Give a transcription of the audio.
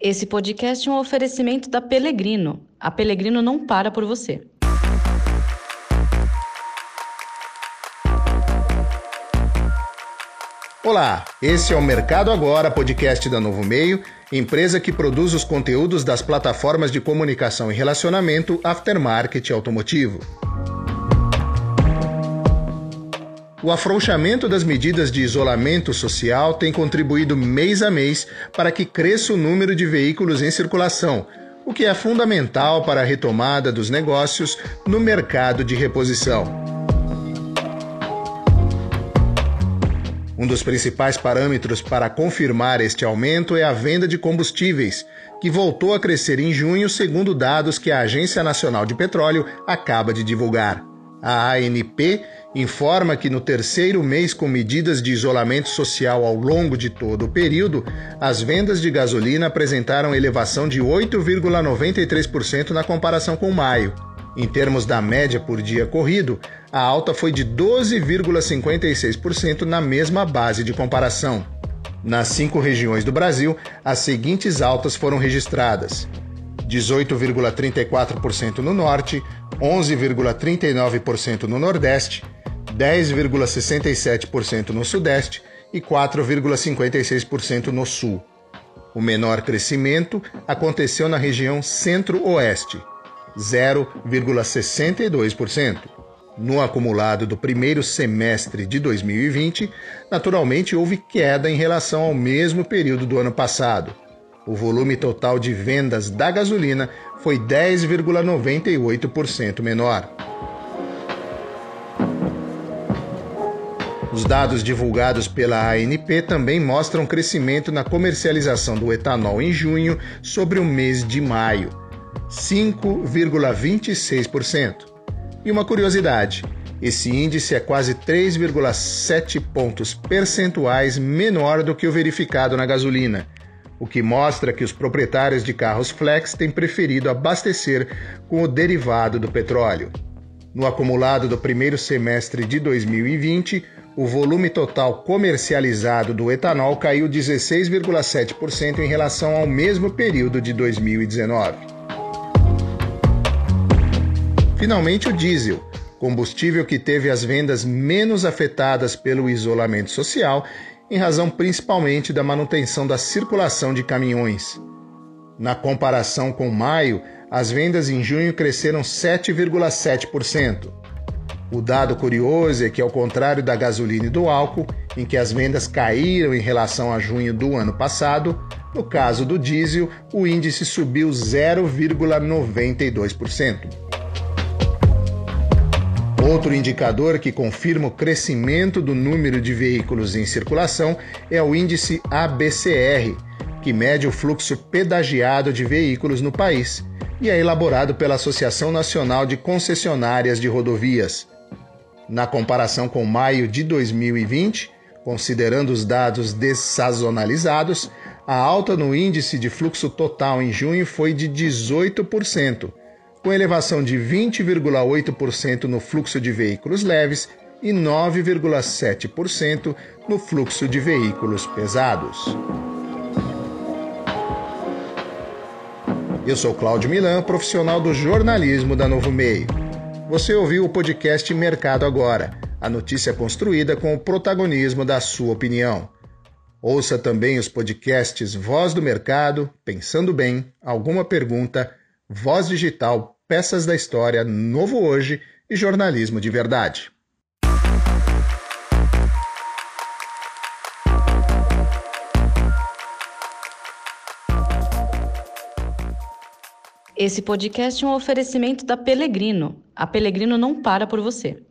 Esse podcast é um oferecimento da Pelegrino. A Pelegrino não para por você. Olá, esse é o Mercado Agora, podcast da Novo Meio, empresa que produz os conteúdos das plataformas de comunicação e relacionamento aftermarket automotivo. O afrouxamento das medidas de isolamento social tem contribuído mês a mês para que cresça o número de veículos em circulação, o que é fundamental para a retomada dos negócios no mercado de reposição. Um dos principais parâmetros para confirmar este aumento é a venda de combustíveis, que voltou a crescer em junho, segundo dados que a Agência Nacional de Petróleo acaba de divulgar. A ANP informa que no terceiro mês com medidas de isolamento social ao longo de todo o período, as vendas de gasolina apresentaram elevação de 8,93% na comparação com maio. Em termos da média por dia corrido, a alta foi de 12,56% na mesma base de comparação. Nas cinco regiões do Brasil, as seguintes altas foram registradas: 18,34% no Norte, 11,39% no Nordeste, 10,67% no Sudeste e 4,56% no Sul. O menor crescimento aconteceu na região Centro-Oeste, 0,62%. No acumulado do primeiro semestre de 2020, naturalmente houve queda em relação ao mesmo período do ano passado. O volume total de vendas da gasolina foi 10,98% menor. Os dados divulgados pela ANP também mostram crescimento na comercialização do etanol em junho sobre o mês de maio, 5,26%. E uma curiosidade: esse índice é quase 3,7 pontos percentuais menor do que o verificado na gasolina, o que mostra que os proprietários de carros flex têm preferido abastecer com o derivado do petróleo. No acumulado do primeiro semestre de 2020, o volume total comercializado do etanol caiu 16,7% em relação ao mesmo período de 2019. Finalmente, o diesel, combustível que teve as vendas menos afetadas pelo isolamento social, em razão principalmente da manutenção da circulação de caminhões. Na comparação com maio, as vendas em junho cresceram 7,7%. O dado curioso é que, ao contrário da gasolina e do álcool, em que as vendas caíram em relação a junho do ano passado, no caso do diesel, o índice subiu 0,92%. Outro indicador que confirma o crescimento do número de veículos em circulação é o índice ABCR, que mede o fluxo pedagiado de veículos no país e é elaborado pela Associação Nacional de Concessionárias de Rodovias. Na comparação com maio de 2020, considerando os dados dessazonalizados, a alta no índice de fluxo total em junho foi de 18%, com elevação de 20,8% no fluxo de veículos leves e 9,7% no fluxo de veículos pesados. Eu sou Cláudio Milan, profissional do jornalismo da Novo Meio. Você ouviu o podcast Mercado Agora, a notícia construída com o protagonismo da sua opinião. Ouça também os podcasts Voz do Mercado, Pensando Bem, Alguma Pergunta, Voz Digital, Peças da História, Novo Hoje e Jornalismo de Verdade. Esse podcast é um oferecimento da Pelegrino. A Pelegrino não para por você.